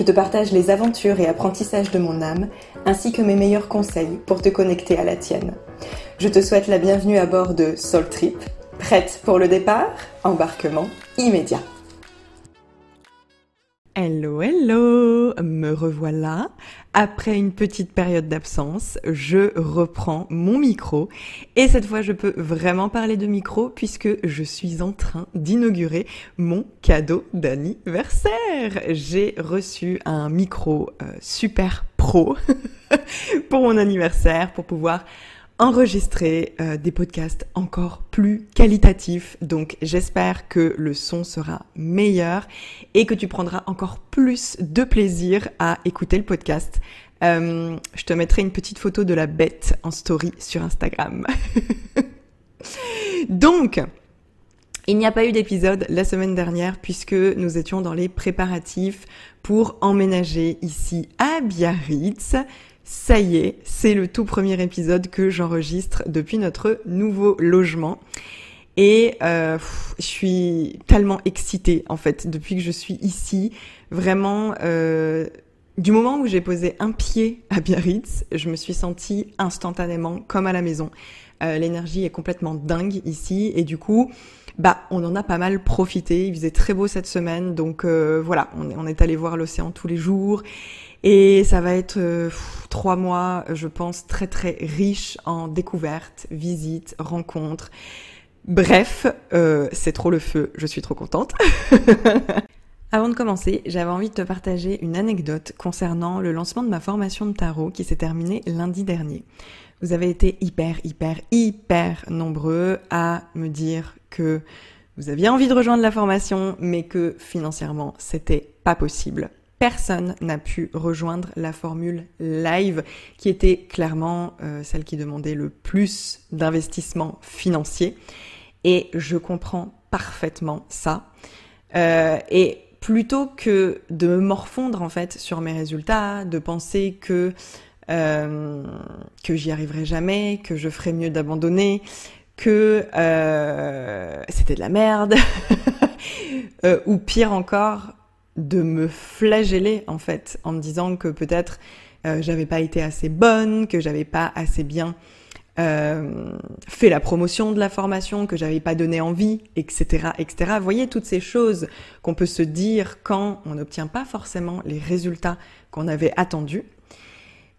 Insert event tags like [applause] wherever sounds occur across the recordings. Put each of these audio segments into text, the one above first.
Je te partage les aventures et apprentissages de mon âme, ainsi que mes meilleurs conseils pour te connecter à la tienne. Je te souhaite la bienvenue à bord de Soul Trip. Prête pour le départ? Embarquement immédiat. Hello, hello, me revoilà. Après une petite période d'absence, je reprends mon micro et cette fois je peux vraiment parler de micro puisque je suis en train d'inaugurer mon cadeau d'anniversaire. J'ai reçu un micro euh, super pro [laughs] pour mon anniversaire pour pouvoir enregistrer euh, des podcasts encore plus qualitatifs. Donc j'espère que le son sera meilleur et que tu prendras encore plus de plaisir à écouter le podcast. Euh, je te mettrai une petite photo de la bête en story sur Instagram. [laughs] Donc, il n'y a pas eu d'épisode la semaine dernière puisque nous étions dans les préparatifs pour emménager ici à Biarritz. Ça y est, c'est le tout premier épisode que j'enregistre depuis notre nouveau logement. Et euh, je suis tellement excitée en fait depuis que je suis ici. Vraiment, euh, du moment où j'ai posé un pied à Biarritz, je me suis sentie instantanément comme à la maison. Euh, l'énergie est complètement dingue ici et du coup, bah on en a pas mal profité. Il faisait très beau cette semaine, donc voilà, on est, on est allé voir l'océan tous les jours et ça va être euh, trois mois, je pense, très très riche en découvertes, visites, rencontres. Bref, euh, c'est trop le feu, je suis trop contente. [laughs] Avant de commencer, j'avais envie de te partager une anecdote concernant le lancement de ma formation de tarot qui s'est terminée lundi dernier. Vous avez été hyper, hyper, hyper nombreux à me dire que vous aviez envie de rejoindre la formation, mais que financièrement, c'était pas possible personne n'a pu rejoindre la formule live, qui était clairement euh, celle qui demandait le plus d'investissement financier. Et je comprends parfaitement ça. Euh, et plutôt que de me morfondre en fait sur mes résultats, de penser que euh, que j'y arriverai jamais, que je ferai mieux d'abandonner, que c'était de la merde, [laughs] ou pire encore, de me flageller en fait en me disant que peut-être euh, j'avais pas été assez bonne, que j'avais pas assez bien euh, fait la promotion de la formation, que j'avais pas donné envie, etc., etc. Vous voyez toutes ces choses qu'on peut se dire quand on n'obtient pas forcément les résultats qu'on avait attendus.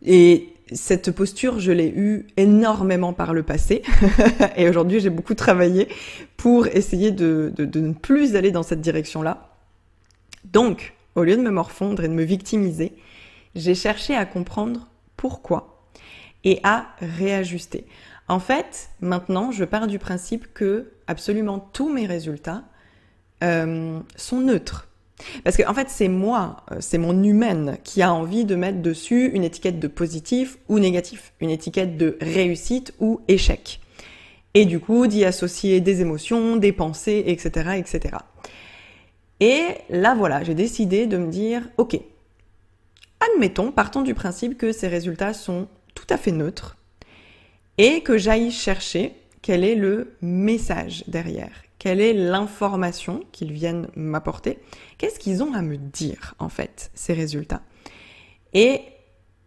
Et cette posture, je l'ai eue énormément par le passé. [laughs] et aujourd'hui, j'ai beaucoup travaillé pour essayer de, de ne plus aller dans cette direction-là donc, au lieu de me morfondre et de me victimiser, j'ai cherché à comprendre pourquoi et à réajuster. En fait, maintenant, je pars du principe que absolument tous mes résultats euh, sont neutres. Parce que en fait, c'est moi, euh, c'est mon humaine qui a envie de mettre dessus une étiquette de positif ou négatif, une étiquette de réussite ou échec. Et du coup, d'y associer des émotions, des pensées, etc., etc. Et là, voilà, j'ai décidé de me dire, ok, admettons, partons du principe que ces résultats sont tout à fait neutres et que j'aille chercher quel est le message derrière, quelle est l'information qu'ils viennent m'apporter, qu'est-ce qu'ils ont à me dire en fait, ces résultats. Et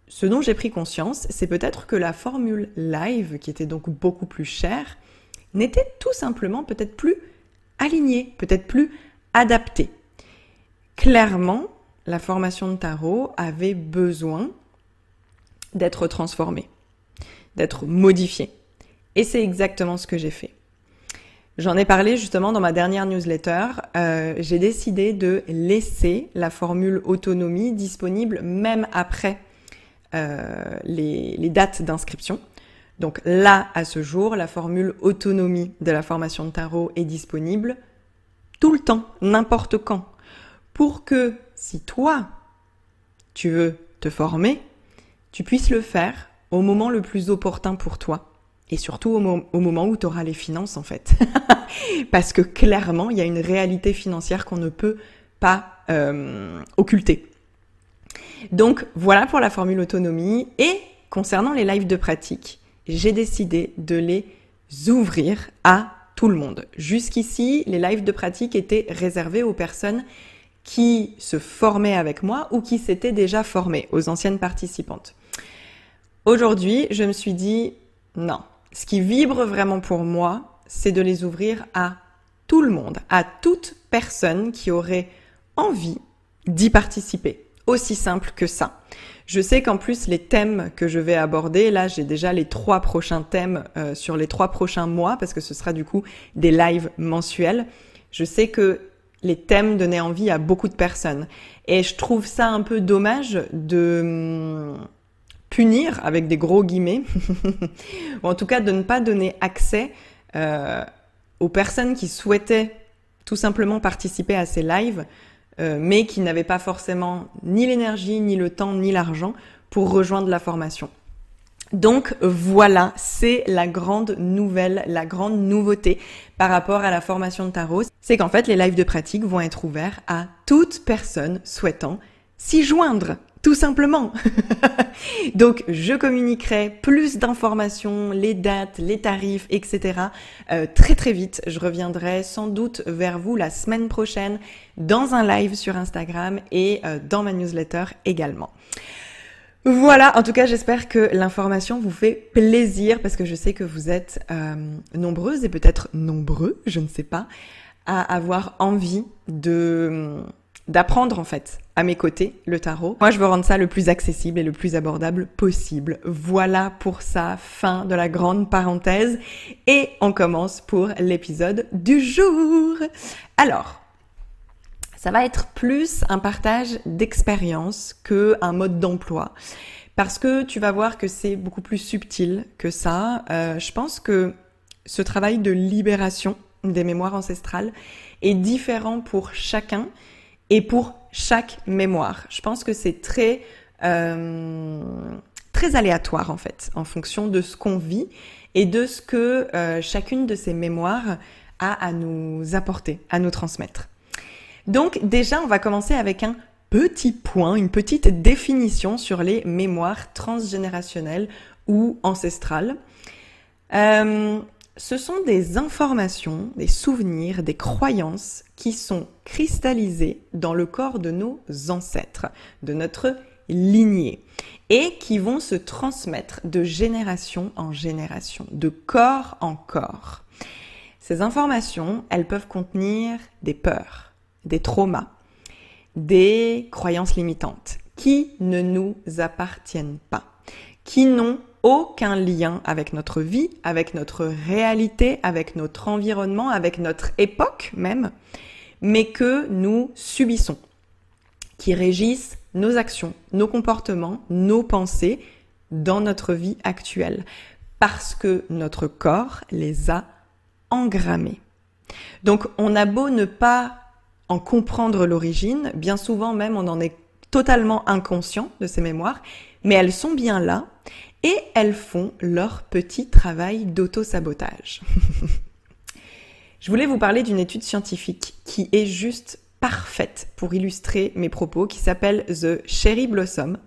ce dont j'ai pris conscience, c'est peut-être que la formule live, qui était donc beaucoup plus chère, n'était tout simplement peut-être plus alignée, peut-être plus adapté. Clairement, la formation de tarot avait besoin d'être transformée, d'être modifiée. Et c'est exactement ce que j'ai fait. J'en ai parlé justement dans ma dernière newsletter. Euh, j'ai décidé de laisser la formule autonomie disponible même après euh, les, les dates d'inscription. Donc là, à ce jour, la formule autonomie de la formation de tarot est disponible tout le temps, n'importe quand, pour que si toi, tu veux te former, tu puisses le faire au moment le plus opportun pour toi. Et surtout au, moment où tu auras les finances en fait. [laughs] Parce que clairement, il y a une réalité financière qu'on ne peut pas euh, occulter. Donc voilà pour la formule autonomie. Et concernant les lives de pratique, j'ai décidé de les ouvrir à tout le monde. Jusqu'ici, les lives de pratique étaient réservés aux personnes qui se formaient avec moi ou qui s'étaient déjà formées, aux anciennes participantes. Aujourd'hui, je me suis dit, non, ce qui vibre vraiment pour moi, c'est de les ouvrir à tout le monde, à toute personne qui aurait envie d'y participer. Aussi simple que ça. Je sais qu'en plus les thèmes que je vais aborder, là j'ai déjà les trois prochains thèmes euh, sur les trois prochains mois parce que ce sera du coup des lives mensuels. Je sais que les thèmes donnaient envie à beaucoup de personnes et je trouve ça un peu dommage de hum, punir avec des gros guillemets, [laughs] ou en tout cas de ne pas donner accès euh, aux personnes qui souhaitaient tout simplement participer à ces lives euh, mais qui n'avaient pas forcément ni l'énergie, ni le temps, ni l'argent pour rejoindre la formation. Donc voilà, c'est la grande nouvelle, la grande nouveauté par rapport à la formation de tarot, c'est qu'en fait les lives de pratique vont être ouverts à toute personne souhaitant s'y joindre tout simplement. [laughs] Donc, je communiquerai plus d'informations, les dates, les tarifs, etc. Euh, très très vite. Je reviendrai sans doute vers vous la semaine prochaine dans un live sur Instagram et euh, dans ma newsletter également. Voilà, en tout cas, j'espère que l'information vous fait plaisir parce que je sais que vous êtes euh, nombreuses et peut-être nombreux, je ne sais pas, à avoir envie de d'apprendre en fait à mes côtés le tarot. Moi, je veux rendre ça le plus accessible et le plus abordable possible. Voilà pour ça, fin de la grande parenthèse. Et on commence pour l'épisode du jour. Alors, ça va être plus un partage d'expérience que un mode d'emploi. Parce que tu vas voir que c'est beaucoup plus subtil que ça. Euh, je pense que ce travail de libération des mémoires ancestrales est différent pour chacun et pour chaque mémoire. Je pense que c'est très euh, très aléatoire en fait, en fonction de ce qu'on vit et de ce que euh, chacune de ces mémoires a à nous apporter, à nous transmettre. Donc déjà, on va commencer avec un petit point, une petite définition sur les mémoires transgénérationnelles ou ancestrales. Euh, ce sont des informations, des souvenirs, des croyances qui sont cristallisées dans le corps de nos ancêtres, de notre lignée, et qui vont se transmettre de génération en génération, de corps en corps. Ces informations, elles peuvent contenir des peurs, des traumas, des croyances limitantes qui ne nous appartiennent pas, qui n'ont aucun lien avec notre vie, avec notre réalité, avec notre environnement, avec notre époque même, mais que nous subissons, qui régissent nos actions, nos comportements, nos pensées dans notre vie actuelle, parce que notre corps les a engrammés. Donc on a beau ne pas en comprendre l'origine, bien souvent même on en est totalement inconscient de ces mémoires, mais elles sont bien là et elles font leur petit travail d'auto-sabotage. [laughs] Je voulais vous parler d'une étude scientifique qui est juste parfaite pour illustrer mes propos, qui s'appelle The Cherry Blossom.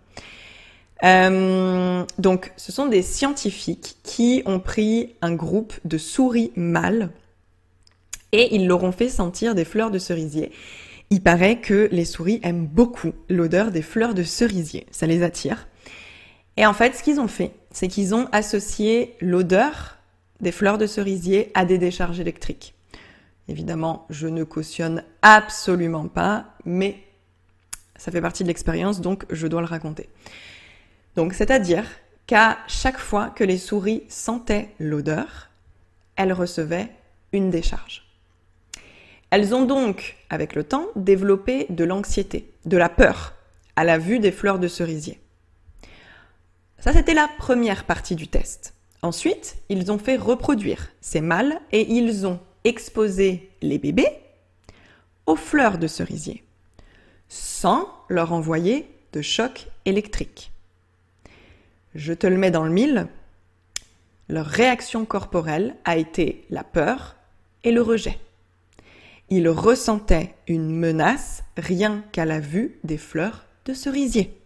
Euh, donc, ce sont des scientifiques qui ont pris un groupe de souris mâles et ils leur ont fait sentir des fleurs de cerisier. Il paraît que les souris aiment beaucoup l'odeur des fleurs de cerisier, ça les attire. Et en fait, ce qu'ils ont fait, c'est qu'ils ont associé l'odeur des fleurs de cerisier à des décharges électriques. Évidemment, je ne cautionne absolument pas, mais ça fait partie de l'expérience, donc je dois le raconter. Donc, c'est-à-dire qu'à chaque fois que les souris sentaient l'odeur, elles recevaient une décharge. Elles ont donc, avec le temps, développé de l'anxiété, de la peur à la vue des fleurs de cerisier. Ça, c'était la première partie du test. Ensuite, ils ont fait reproduire ces mâles et ils ont exposé les bébés aux fleurs de cerisier, sans leur envoyer de choc électrique. Je te le mets dans le mille, leur réaction corporelle a été la peur et le rejet. Ils ressentaient une menace rien qu'à la vue des fleurs de cerisier.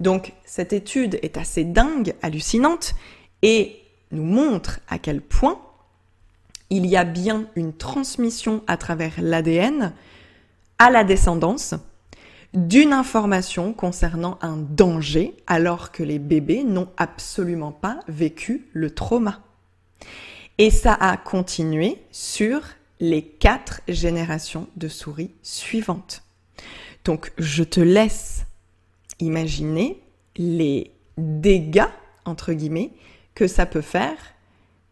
Donc cette étude est assez dingue, hallucinante, et nous montre à quel point il y a bien une transmission à travers l'ADN à la descendance d'une information concernant un danger alors que les bébés n'ont absolument pas vécu le trauma. Et ça a continué sur les quatre générations de souris suivantes. Donc je te laisse imaginer les dégâts, entre guillemets, que ça peut faire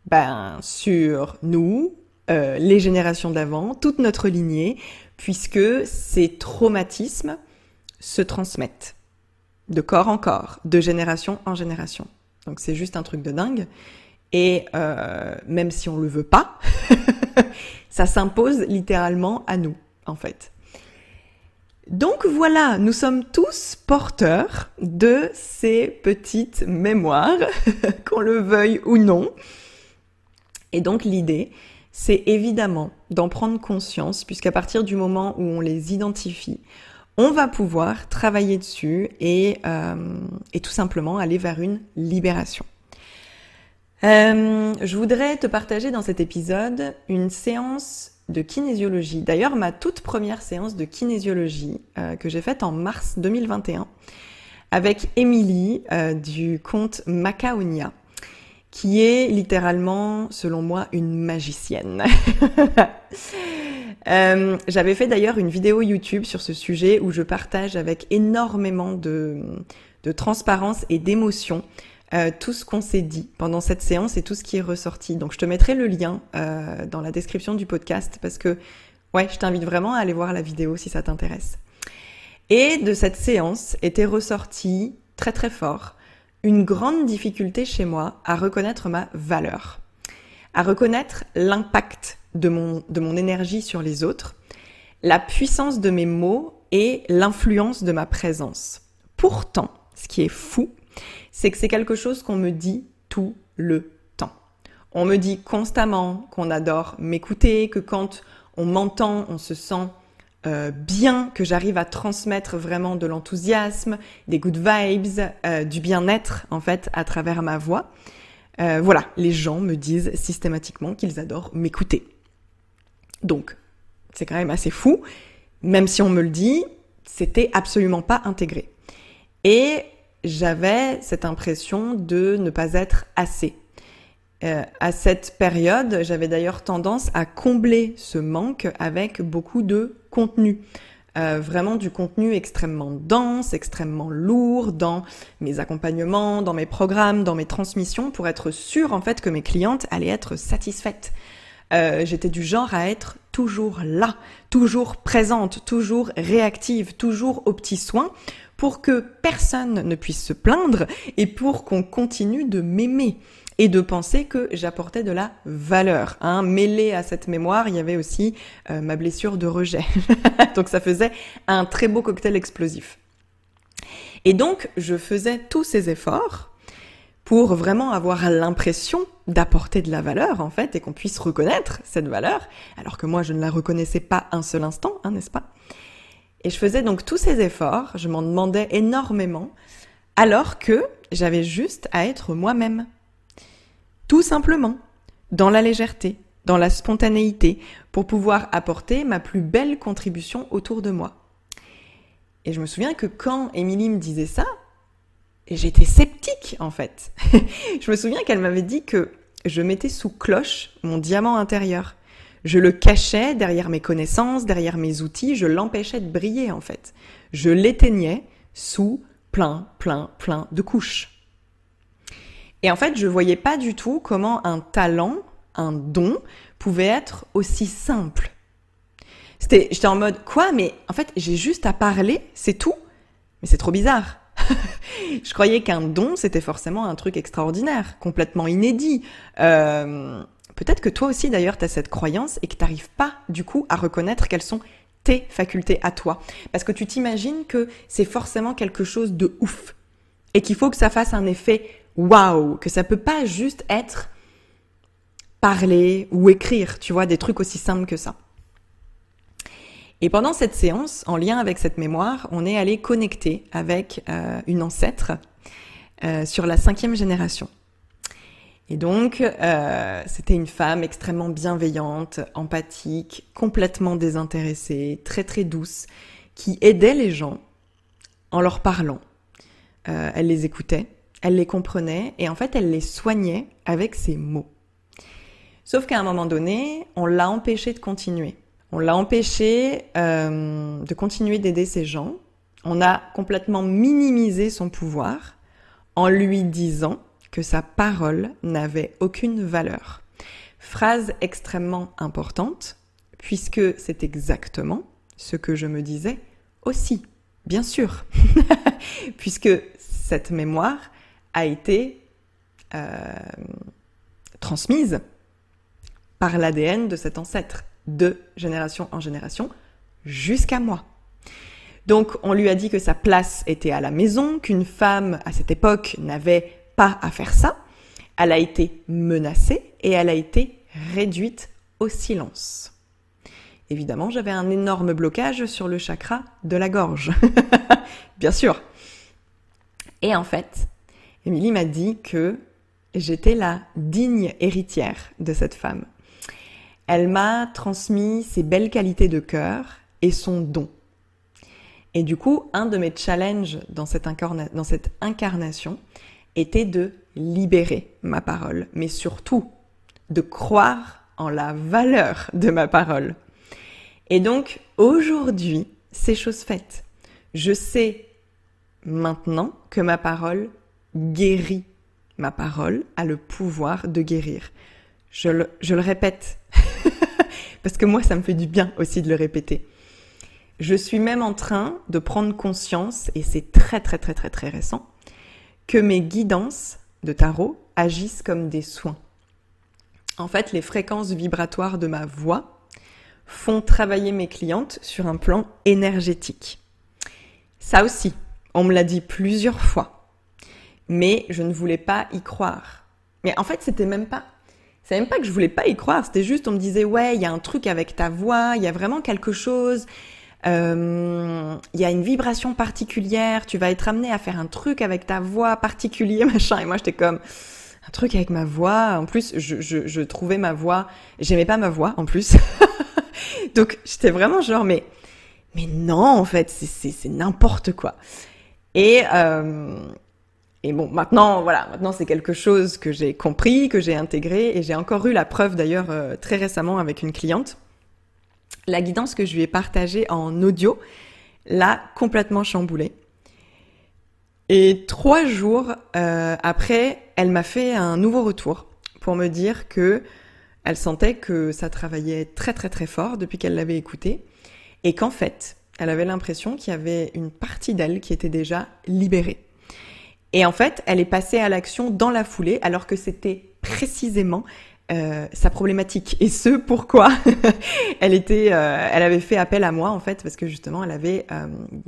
ben, sur nous, euh, les générations d'avant, toute notre lignée, puisque ces traumatismes se transmettent de corps en corps, de génération en génération. Donc c'est juste un truc de dingue. Et euh, même si on le veut pas, [laughs] ça s'impose littéralement à nous, en fait. Donc voilà, nous sommes tous porteurs de ces petites mémoires, [laughs] qu'on le veuille ou non. Et donc l'idée, c'est évidemment d'en prendre conscience, puisqu'à partir du moment où on les identifie, on va pouvoir travailler dessus et, euh, tout simplement aller vers une libération. Euh, je voudrais te partager dans cet épisode une séance de kinésiologie. D'ailleurs, ma toute première séance de kinésiologie euh, que j'ai faite en mars 2021 avec Émilie euh, du compte Macaonia, qui est littéralement, selon moi, une magicienne. [laughs] Euh, j'avais fait d'ailleurs une vidéo YouTube sur ce sujet où je partage avec énormément de, de transparence et d'émotion euh, tout ce qu'on s'est dit pendant cette séance et tout ce qui est ressorti. Donc je te mettrai le lien euh, dans la description du podcast parce que ouais, je t'invite vraiment à aller voir la vidéo si ça t'intéresse. Et de cette séance était ressorti très très fort une grande difficulté chez moi à reconnaître ma valeur, à reconnaître l'impact de mon, de mon énergie sur les autres, la puissance de mes mots et l'influence de ma présence. Pourtant, ce qui est fou, c'est que c'est quelque chose qu'on me dit tout le temps. On me dit constamment qu'on adore m'écouter, que quand on m'entend, on se sent euh, bien, que j'arrive à transmettre vraiment de l'enthousiasme, des good vibes, euh, du bien-être en fait à travers ma voix. Euh, voilà, les gens me disent systématiquement qu'ils adorent m'écouter. Donc, c'est quand même assez fou. Même si on me le dit, c'était absolument pas intégré. Et j'avais cette impression de ne pas être assez. Euh, à cette période, j'avais d'ailleurs tendance à combler ce manque avec beaucoup de contenu. Euh, vraiment du contenu extrêmement dense, extrêmement lourd dans mes accompagnements, dans mes programmes, dans mes transmissions, pour être sûre en fait que mes clientes allaient être satisfaites. Euh, j'étais du genre à être toujours là, toujours présente, toujours réactive, toujours aux petits soins, pour que personne ne puisse se plaindre et pour qu'on continue de m'aimer et de penser que j'apportais de la valeur. Hein. Mêlé à cette mémoire, il y avait aussi euh, ma blessure de rejet. [laughs] donc ça faisait un très beau cocktail explosif. Et donc, je faisais tous ces efforts pour vraiment avoir l'impression d'apporter de la valeur, en fait, et qu'on puisse reconnaître cette valeur, alors que moi, je ne la reconnaissais pas un seul instant, hein, n'est-ce pas? Et je faisais donc tous ces efforts, je m'en demandais énormément, alors que j'avais juste à être moi-même. Tout simplement, dans la légèreté, dans la spontanéité, pour pouvoir apporter ma plus belle contribution autour de moi. Et je me souviens que quand Émilie me disait ça, j'étais sceptique en fait. [laughs] je me souviens qu'elle m'avait dit que je mettais sous cloche mon diamant intérieur. Je le cachais derrière mes connaissances, derrière mes outils, je l'empêchais de briller en fait. Je l'éteignais sous plein, plein, plein de couches. Et en fait, je voyais pas du tout comment un talent, un don, pouvait être aussi simple. C'était, j'étais en mode quoi Mais en fait, j'ai juste à parler, c'est tout. Mais c'est trop bizarre. [laughs] je croyais qu'un don, c'était forcément un truc extraordinaire, complètement inédit. Euh, peut-être que toi aussi, d'ailleurs, tu as cette croyance et que tu n'arrives pas, du coup, à reconnaître quelles sont tes facultés à toi. Parce que tu t'imagines que c'est forcément quelque chose de ouf. Et qu'il faut que ça fasse un effet waouh, que ça peut pas juste être parler ou écrire, tu vois, des trucs aussi simples que ça. Et pendant cette séance, en lien avec cette mémoire, on est allé connecter avec euh, une ancêtre euh, sur la cinquième génération. Et donc, euh, c'était une femme extrêmement bienveillante, empathique, complètement désintéressée, très très douce, qui aidait les gens en leur parlant. elle les écoutait, elle les comprenait et en fait, elle les soignait avec ses mots. Sauf qu'à un moment donné, on l'a empêché de continuer. On l'a empêché euh, de continuer d'aider ces gens. On a complètement minimisé son pouvoir en lui disant que sa parole n'avait aucune valeur. Phrase extrêmement importante, puisque c'est exactement ce que je me disais aussi, bien sûr, [laughs] puisque cette mémoire a été euh, transmise par l'ADN de cet ancêtre de génération en génération jusqu'à moi. Donc on lui a dit que sa place était à la maison, qu'une femme à cette époque n'avait pas à faire ça. Elle a été menacée et elle a été réduite au silence. Évidemment, j'avais un énorme blocage sur le chakra de la gorge. [laughs] Bien sûr. Et en fait, Émilie m'a dit que j'étais la digne héritière de cette femme. Elle m'a transmis ses belles qualités de cœur et son don. Et du coup, un de mes challenges dans cette, dans cette incarnation était de libérer ma parole, mais surtout de croire en la valeur de ma parole. Et donc, aujourd'hui, c'est chose faite. Je sais maintenant que ma parole guérit. Ma parole a le pouvoir de guérir. Je le, je le répète, [laughs] parce que moi, ça me fait du bien aussi de le répéter. Je suis même en train de prendre conscience, et c'est très très très très très récent, que mes guidances de tarot agissent comme des soins. En fait, les fréquences vibratoires de ma voix font travailler mes clientes sur un plan énergétique. Ça aussi, on me l'a dit plusieurs fois, mais je ne voulais pas y croire. Mais en fait, c'était même pas c'est même pas que je voulais pas y croire, c'était juste on me disait ouais, il y a un truc avec ta voix, il y a vraiment quelque chose, euh, il y a une vibration particulière, tu vas être amené à faire un truc avec ta voix particulier, [laughs] machin. Et moi j'étais comme un truc avec ma voix. En plus, je, je, je trouvais ma voix, j'aimais pas ma voix en plus. [laughs] Donc j'étais vraiment genre mais mais non en fait c'est c'est n'importe quoi. Et euh, et bon, maintenant, voilà, maintenant c'est quelque chose que j'ai compris, que j'ai intégré, et j'ai encore eu la preuve d'ailleurs euh, très récemment avec une cliente. La guidance que je lui ai partagée en audio l'a complètement chamboulée. Et trois jours euh, après, elle m'a fait un nouveau retour pour me dire que elle sentait que ça travaillait très très très fort depuis qu'elle l'avait écouté, et qu'en fait, elle avait l'impression qu'il y avait une partie d'elle qui était déjà libérée. Et en fait, elle est passée à l'action dans la foulée, alors que c'était précisément euh, sa problématique. Et ce, pourquoi [laughs] elle était, euh, elle avait fait appel à moi en fait, parce que justement, elle avait euh,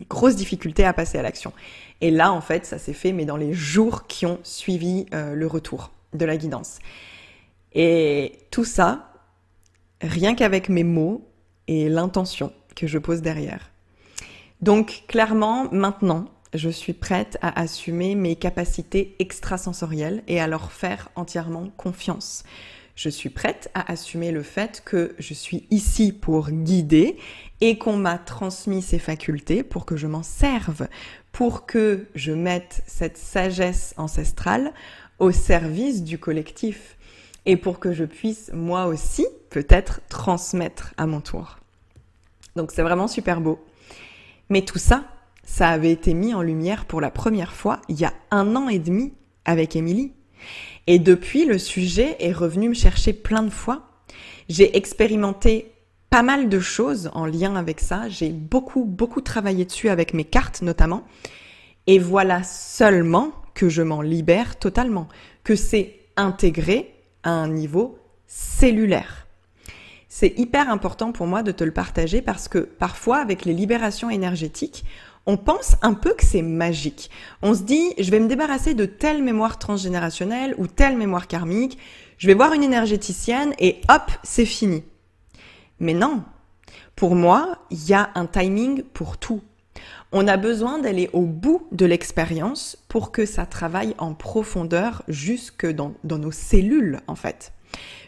grosse difficulté à passer à l'action. Et là, en fait, ça s'est fait, mais dans les jours qui ont suivi euh, le retour de la guidance. Et tout ça, rien qu'avec mes mots et l'intention que je pose derrière. Donc, clairement, maintenant, je suis prête à assumer mes capacités extrasensorielles et à leur faire entièrement confiance. Je suis prête à assumer le fait que je suis ici pour guider et qu'on m'a transmis ces facultés pour que je m'en serve, pour que je mette cette sagesse ancestrale au service du collectif et pour que je puisse moi aussi peut-être transmettre à mon tour. Donc c'est vraiment super beau. Mais tout ça, ça avait été mis en lumière pour la première fois il y a un an et demi avec Émilie. Et depuis, le sujet est revenu me chercher plein de fois. J'ai expérimenté pas mal de choses en lien avec ça. J'ai beaucoup, beaucoup travaillé dessus avec mes cartes notamment. Et voilà seulement que je m'en libère totalement, que c'est intégré à un niveau cellulaire. C'est hyper important pour moi de te le partager parce que parfois avec les libérations énergétiques, on pense un peu que c'est magique. On se dit, je vais me débarrasser de telle mémoire transgénérationnelle ou telle mémoire karmique, je vais voir une énergéticienne et hop, c'est fini. Mais non. Pour moi, il y a un timing pour tout. On a besoin d'aller au bout de l'expérience pour que ça travaille en profondeur jusque dans, dans nos cellules, en fait.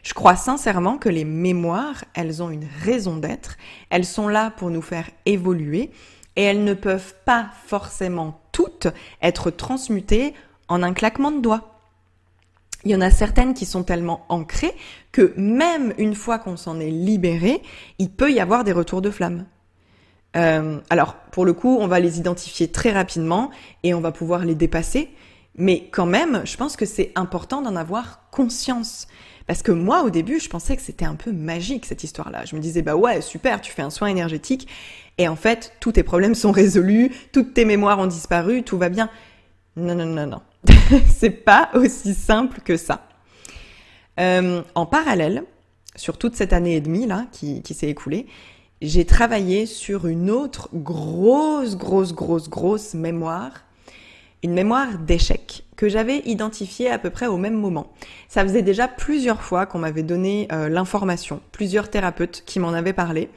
Je crois sincèrement que les mémoires, elles ont une raison d'être, elles sont là pour nous faire évoluer et elles ne peuvent pas forcément toutes être transmutées en un claquement de doigts. Il y en a certaines qui sont tellement ancrées que même une fois qu'on s'en est libéré, il peut y avoir des retours de flamme. Euh, alors, pour le coup, on va les identifier très rapidement et on va pouvoir les dépasser. Mais quand même, je pense que c'est important d'en avoir conscience. Parce que moi, au début, je pensais que c'était un peu magique, cette histoire-là. Je me disais, bah ouais, super, tu fais un soin énergétique. Et en fait, tous tes problèmes sont résolus, toutes tes mémoires ont disparu, tout va bien. Non, non, non, non. [laughs] c'est pas aussi simple que ça. Euh, en parallèle, sur toute cette année et demie là qui, qui s'est écoulée, j'ai travaillé sur une autre grosse, grosse, grosse, grosse mémoire, une mémoire d'échec que j'avais identifiée à peu près au même moment. Ça faisait déjà plusieurs fois qu'on m'avait donné euh, l'information, plusieurs thérapeutes qui m'en avaient parlé,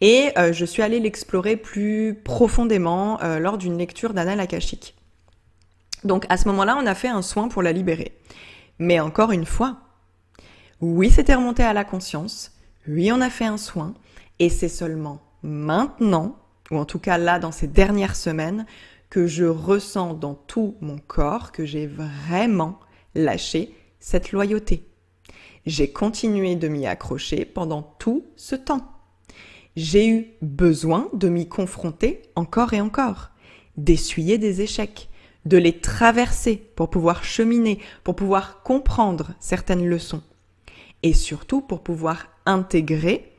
et euh, je suis allée l'explorer plus profondément euh, lors d'une lecture d'Anna Akashique. Donc à ce moment-là, on a fait un soin pour la libérer. Mais encore une fois, oui, c'était remonté à la conscience, oui, on a fait un soin, et c'est seulement maintenant, ou en tout cas là dans ces dernières semaines, que je ressens dans tout mon corps que j'ai vraiment lâché cette loyauté. J'ai continué de m'y accrocher pendant tout ce temps. J'ai eu besoin de m'y confronter encore et encore, d'essuyer des échecs, de les traverser pour pouvoir cheminer, pour pouvoir comprendre certaines leçons, et surtout pour pouvoir intégrer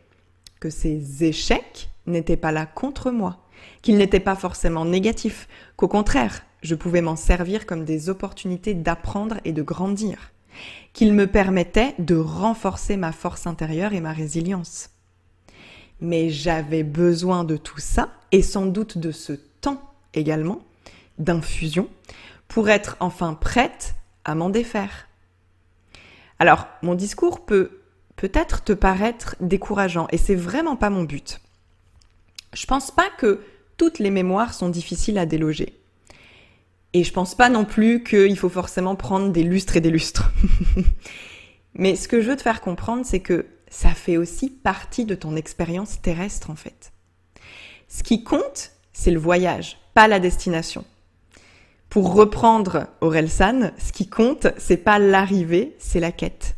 que ces échecs n'étaient pas là contre moi, qu'ils n'étaient pas forcément négatifs, qu'au contraire, je pouvais m'en servir comme des opportunités d'apprendre et de grandir, qu'ils me permettaient de renforcer ma force intérieure et ma résilience. Mais j'avais besoin de tout ça, et sans doute de ce temps également, d'infusion, pour être enfin prête à m'en défaire. Alors, mon discours peut peut-être te paraître décourageant et c'est vraiment pas mon but. Je pense pas que toutes les mémoires sont difficiles à déloger. Et je pense pas non plus qu'il faut forcément prendre des lustres et des lustres. [laughs] Mais ce que je veux te faire comprendre, c'est que ça fait aussi partie de ton expérience terrestre en fait. Ce qui compte, c'est le voyage, pas la destination. Pour reprendre Orelsan, ce qui compte, c'est pas l'arrivée, c'est la quête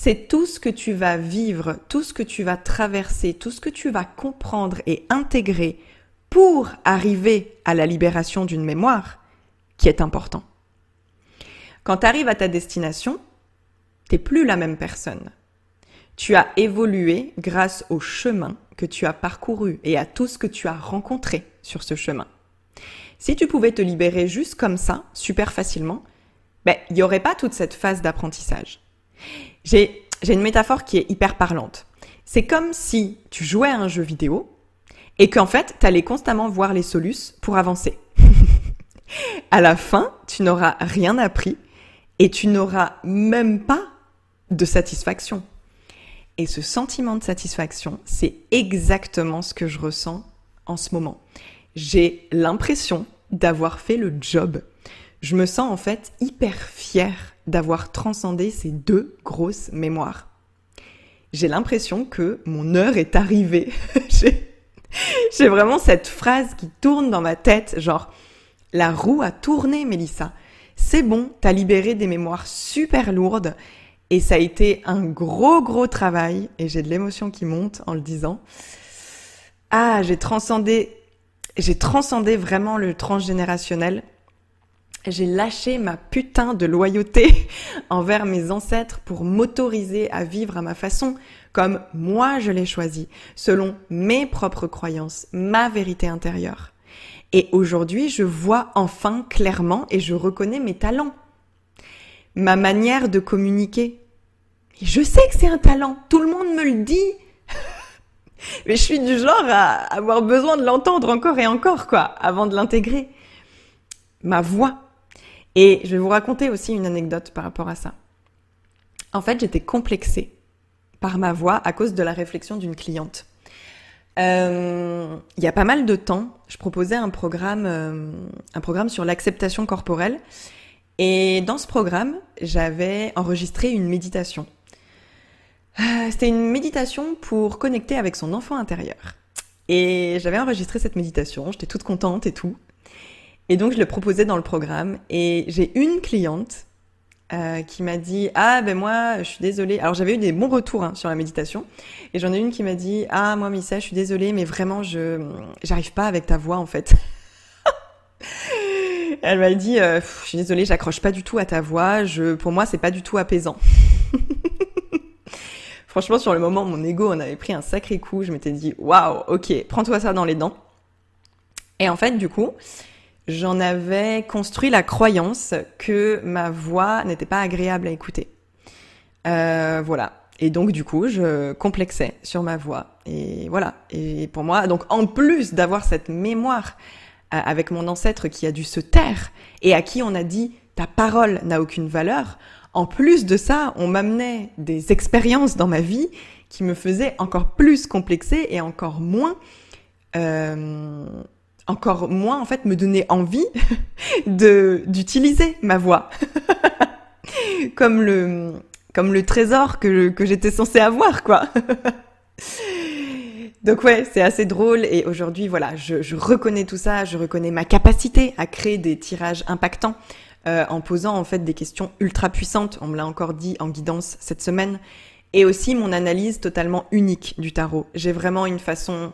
c'est tout ce que tu vas vivre, tout ce que tu vas traverser, tout ce que tu vas comprendre et intégrer pour arriver à la libération d'une mémoire qui est important. Quand tu arrives à ta destination, t'es plus la même personne. Tu as évolué grâce au chemin que tu as parcouru et à tout ce que tu as rencontré sur ce chemin. Si tu pouvais te libérer juste comme ça, super facilement, ben, il n'y aurait pas toute cette phase d'apprentissage. J'ai, une métaphore qui est hyper parlante. C'est comme si tu jouais à un jeu vidéo et qu'en fait, tu allais constamment voir les solus pour avancer. [laughs] à la fin, tu n'auras rien appris et tu n'auras même pas de satisfaction. Et ce sentiment de satisfaction, c'est exactement ce que je ressens en ce moment. J'ai l'impression d'avoir fait le job. Je me sens en fait hyper fière d'avoir transcendé ces deux grosses mémoires. J'ai l'impression que mon heure est arrivée. [laughs] [laughs] J'ai vraiment cette phrase qui tourne dans ma tête, genre la roue a tourné, Mélissa. C'est bon, t'as libéré des mémoires super lourdes et ça a été un gros gros travail et j'ai de l'émotion qui monte en le disant. Ah, j'ai transcendé, j'ai transcendé vraiment le transgénérationnel j'ai lâché ma putain de loyauté [laughs] envers mes ancêtres pour m'autoriser à vivre à ma façon, comme moi je l'ai choisi, selon mes propres croyances, ma vérité intérieure. Et aujourd'hui, je vois enfin clairement et je reconnais mes talents, ma manière de communiquer. Et je sais que c'est un talent, tout le monde me le dit. [laughs] Mais je suis du genre à avoir besoin de l'entendre encore et encore, quoi, avant de l'intégrer. Ma voix. Et je vais vous raconter aussi une anecdote par rapport à ça. En fait, j'étais complexée par ma voix à cause de la réflexion d'une cliente. Euh, il y a pas mal de temps, je proposais un programme, euh, un programme sur l'acceptation corporelle. Et dans ce programme, j'avais enregistré une méditation. Euh, c'était une méditation pour connecter avec son enfant intérieur. Et j'avais enregistré cette méditation, j'étais toute contente et tout. Et donc je le proposais dans le programme. Et j'ai une cliente euh, qui m'a dit ah ben moi je suis désolée. Alors j'avais eu des bons retours hein, sur la méditation et j'en ai une qui m'a dit ah moi Missa je suis désolée mais vraiment je j'arrive pas avec ta voix en fait. [laughs] Elle m'a dit euh, je suis désolée j'accroche pas du tout à ta voix. Je pour moi c'est pas du tout apaisant. [laughs] Franchement sur le moment mon ego en avait pris un sacré coup. Je m'étais dit waouh ok prends-toi ça dans les dents. Et en fait du coup j'en avais construit la croyance que ma voix n'était pas agréable à écouter. Euh, voilà. Et donc du coup, je complexais sur ma voix. Et voilà. Et pour moi, donc en plus d'avoir cette mémoire euh, avec mon ancêtre qui a dû se taire et à qui on a dit ta parole n'a aucune valeur, en plus de ça, on m'amenait des expériences dans ma vie qui me faisaient encore plus complexer et encore moins euh, encore moins en fait me donner envie [laughs] de d'utiliser ma voix [laughs] comme le comme le trésor que que j'étais censée avoir quoi. [laughs] Donc ouais, c'est assez drôle et aujourd'hui voilà, je, reconnais tout ça, je reconnais ma capacité à créer des tirages impactants euh, en posant en fait des questions ultra puissantes. On me l'a encore dit en guidance cette semaine et aussi mon analyse totalement unique du tarot. J'ai vraiment une façon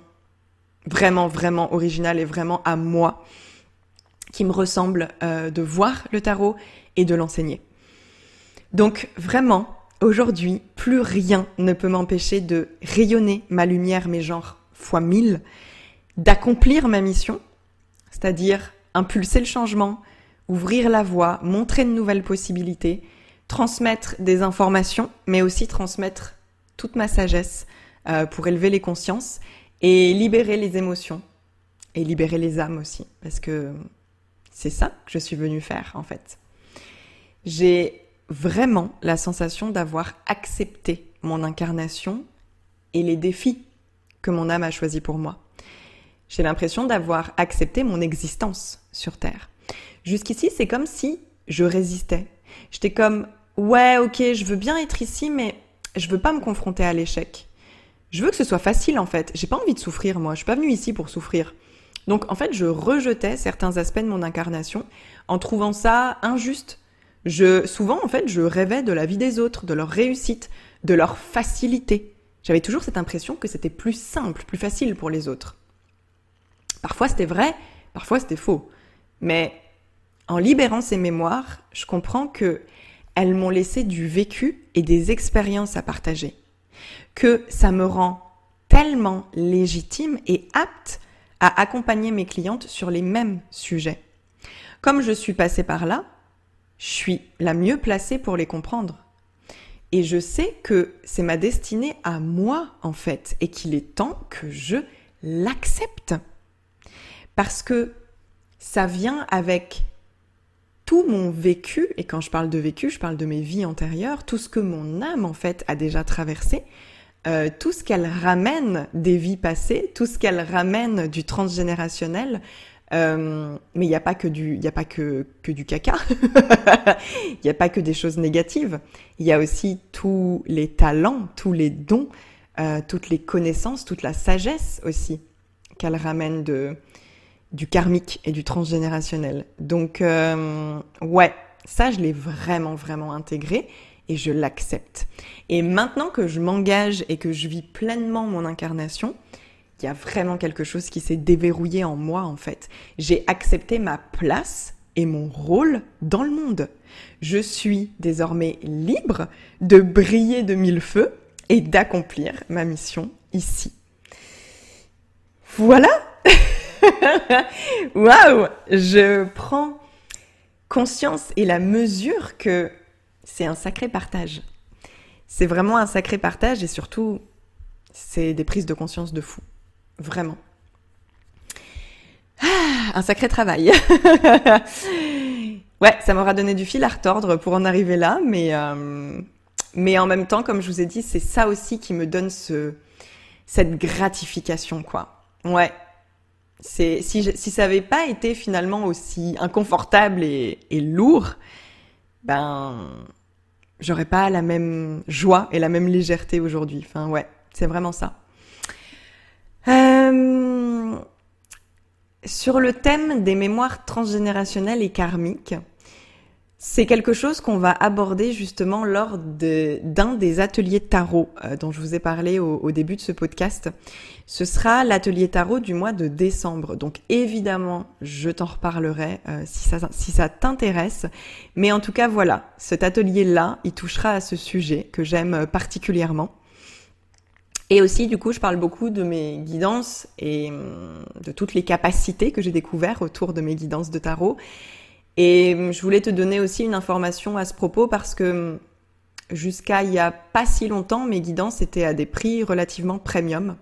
vraiment, vraiment original et vraiment à moi, qui me ressemble euh, de voir le tarot et de l'enseigner. Donc vraiment, aujourd'hui, plus rien ne peut m'empêcher de rayonner ma lumière, mes genres, fois mille, d'accomplir ma mission, c'est-à-dire impulser le changement, ouvrir la voie, montrer de nouvelles possibilités, transmettre des informations, mais aussi transmettre toute ma sagesse euh, pour élever les consciences et libérer les émotions et libérer les âmes aussi, parce que c'est ça que je suis venue faire en fait. J'ai vraiment la sensation d'avoir accepté mon incarnation et les défis que mon âme a choisis pour moi. J'ai l'impression d'avoir accepté mon existence sur Terre. Jusqu'ici, c'est comme si je résistais. J'étais comme, ouais, ok, je veux bien être ici, mais je veux pas me confronter à l'échec je veux que ce soit facile en fait. J'ai pas envie de souffrir moi. Je suis pas venue ici pour souffrir. Donc en fait, je rejetais certains aspects de mon incarnation en trouvant ça injuste. Je souvent en fait, je rêvais de la vie des autres, de leur réussite, de leur facilité. J'avais toujours cette impression que c'était plus simple, plus facile pour les autres. Parfois c'était vrai, parfois c'était faux. Mais en libérant ces mémoires, je comprends que elles m'ont laissé du vécu et des expériences à partager que ça me rend tellement légitime et apte à accompagner mes clientes sur les mêmes sujets. Comme je suis passée par là, je suis la mieux placée pour les comprendre. Et je sais que c'est ma destinée à moi, en fait, et qu'il est temps que je l'accepte. Parce que ça vient avec tout mon vécu, et quand je parle de vécu, je parle de mes vies antérieures, tout ce que mon âme, en fait, a déjà traversé, euh, tout ce qu'elle ramène des vies passées, tout ce qu'elle ramène du transgénérationnel. Euh, mais il n'y a pas que du, il a pas que, que du caca. [laughs] Il n'y a pas que des choses négatives. Il y a aussi tous les talents, tous les dons, euh, toutes les connaissances, toute la sagesse aussi qu'elle ramène de du karmique et du transgénérationnel. Donc euh, ouais, ça je l'ai vraiment vraiment intégré et je l'accepte. Et maintenant que je m'engage et que je vis pleinement mon incarnation, il y a vraiment quelque chose qui s'est déverrouillé en moi en fait. J'ai accepté ma place et mon rôle dans le monde. Je suis désormais libre de briller de mille feux et d'accomplir ma mission ici. Voilà [laughs] Waouh Je prends conscience et la mesure que c'est un sacré partage. C'est vraiment un sacré partage et surtout, c'est des prises de conscience de fou. Vraiment. Ah, un sacré travail. [laughs] ouais, ça m'aura donné du fil à retordre pour en arriver là, mais, euh, mais en même temps, comme je vous ai dit, c'est ça aussi qui me donne ce, cette gratification, quoi. Ouais. C'est, si, si ça n'avait pas été finalement aussi inconfortable et, lourd, ben, j'aurais pas la même joie et la même légèreté aujourd'hui. Enfin, ouais, c'est vraiment ça. Euh, sur le thème des mémoires transgénérationnelles et karmiques, c'est quelque chose qu'on va aborder justement lors d'un des ateliers tarot euh, dont je vous ai parlé au, début de ce podcast. Ce sera l'atelier tarot du mois de décembre. Donc évidemment, je t'en reparlerai euh, si ça, si ça t'intéresse. Mais en tout cas, voilà, cet atelier-là, il touchera à ce sujet que j'aime particulièrement. Et aussi, du coup, je parle beaucoup de mes guidances et hum, de toutes les capacités que j'ai découvertes autour de mes guidances de tarot. Et hum, je voulais te donner aussi une information à ce propos parce que hum, jusqu'à il y a pas si longtemps, mes guidances étaient à des prix relativement premium.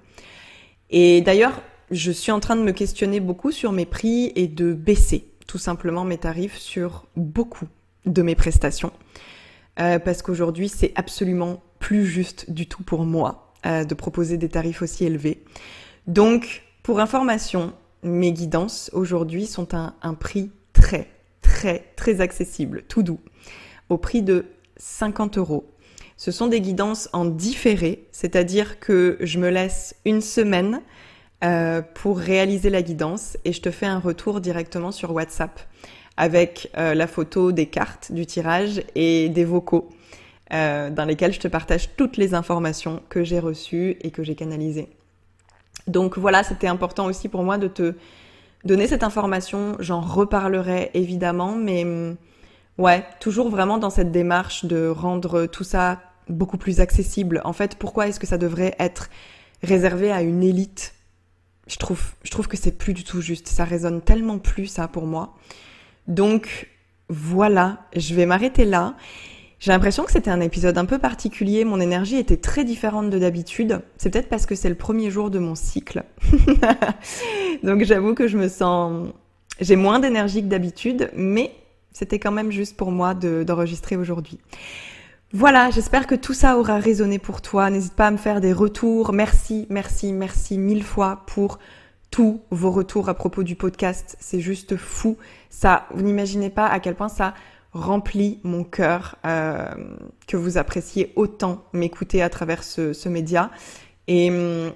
Et d'ailleurs, je suis en train de me questionner beaucoup sur mes prix et de baisser tout simplement mes tarifs sur beaucoup de mes prestations. Euh, parce qu'aujourd'hui, c'est absolument plus juste du tout pour moi euh, de proposer des tarifs aussi élevés. Donc, pour information, mes guidances aujourd'hui sont à un prix très, très, très accessible, tout doux, au prix de 50 euros. Ce sont des guidances en différé, c'est-à-dire que je me laisse une semaine euh, pour réaliser la guidance et je te fais un retour directement sur WhatsApp avec euh, la photo des cartes du tirage et des vocaux euh, dans lesquels je te partage toutes les informations que j'ai reçues et que j'ai canalisées. Donc voilà, c'était important aussi pour moi de te donner cette information. J'en reparlerai évidemment, mais mm, ouais, toujours vraiment dans cette démarche de rendre tout ça beaucoup plus accessible. En fait, pourquoi est-ce que ça devrait être réservé à une élite? Je trouve, je trouve que c'est plus du tout juste. Ça résonne tellement plus ça pour moi. Donc voilà, je vais m'arrêter là. J'ai l'impression que c'était un épisode un peu particulier, mon énergie était très différente de d'habitude. C'est peut-être parce que c'est le premier jour de mon cycle. [laughs] Donc j'avoue que je me sens... J'ai moins d'énergie que d'habitude, mais c'était quand même juste pour moi d'enregistrer aujourd'hui. Voilà, j'espère que tout ça aura résonné pour toi. N'hésite pas à me faire des retours. Merci, merci, merci mille fois pour tous vos retours à propos du podcast. C'est juste fou. Ça, vous n'imaginez pas à quel point ça remplit mon cœur euh, que vous appréciez autant m'écouter à travers ce, média. Et,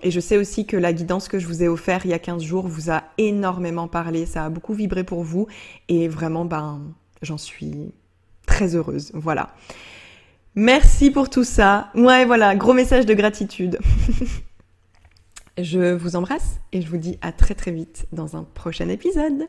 et, je sais aussi que la guidance que je vous ai offerte il y a 15 jours vous a énormément parlé, ça a beaucoup vibré pour vous et vraiment ben j'en suis très heureuse. Voilà. Merci pour tout ça. Ouais, voilà, gros message de gratitude. [laughs] je vous embrasse et je vous dis à très très vite dans un prochain épisode.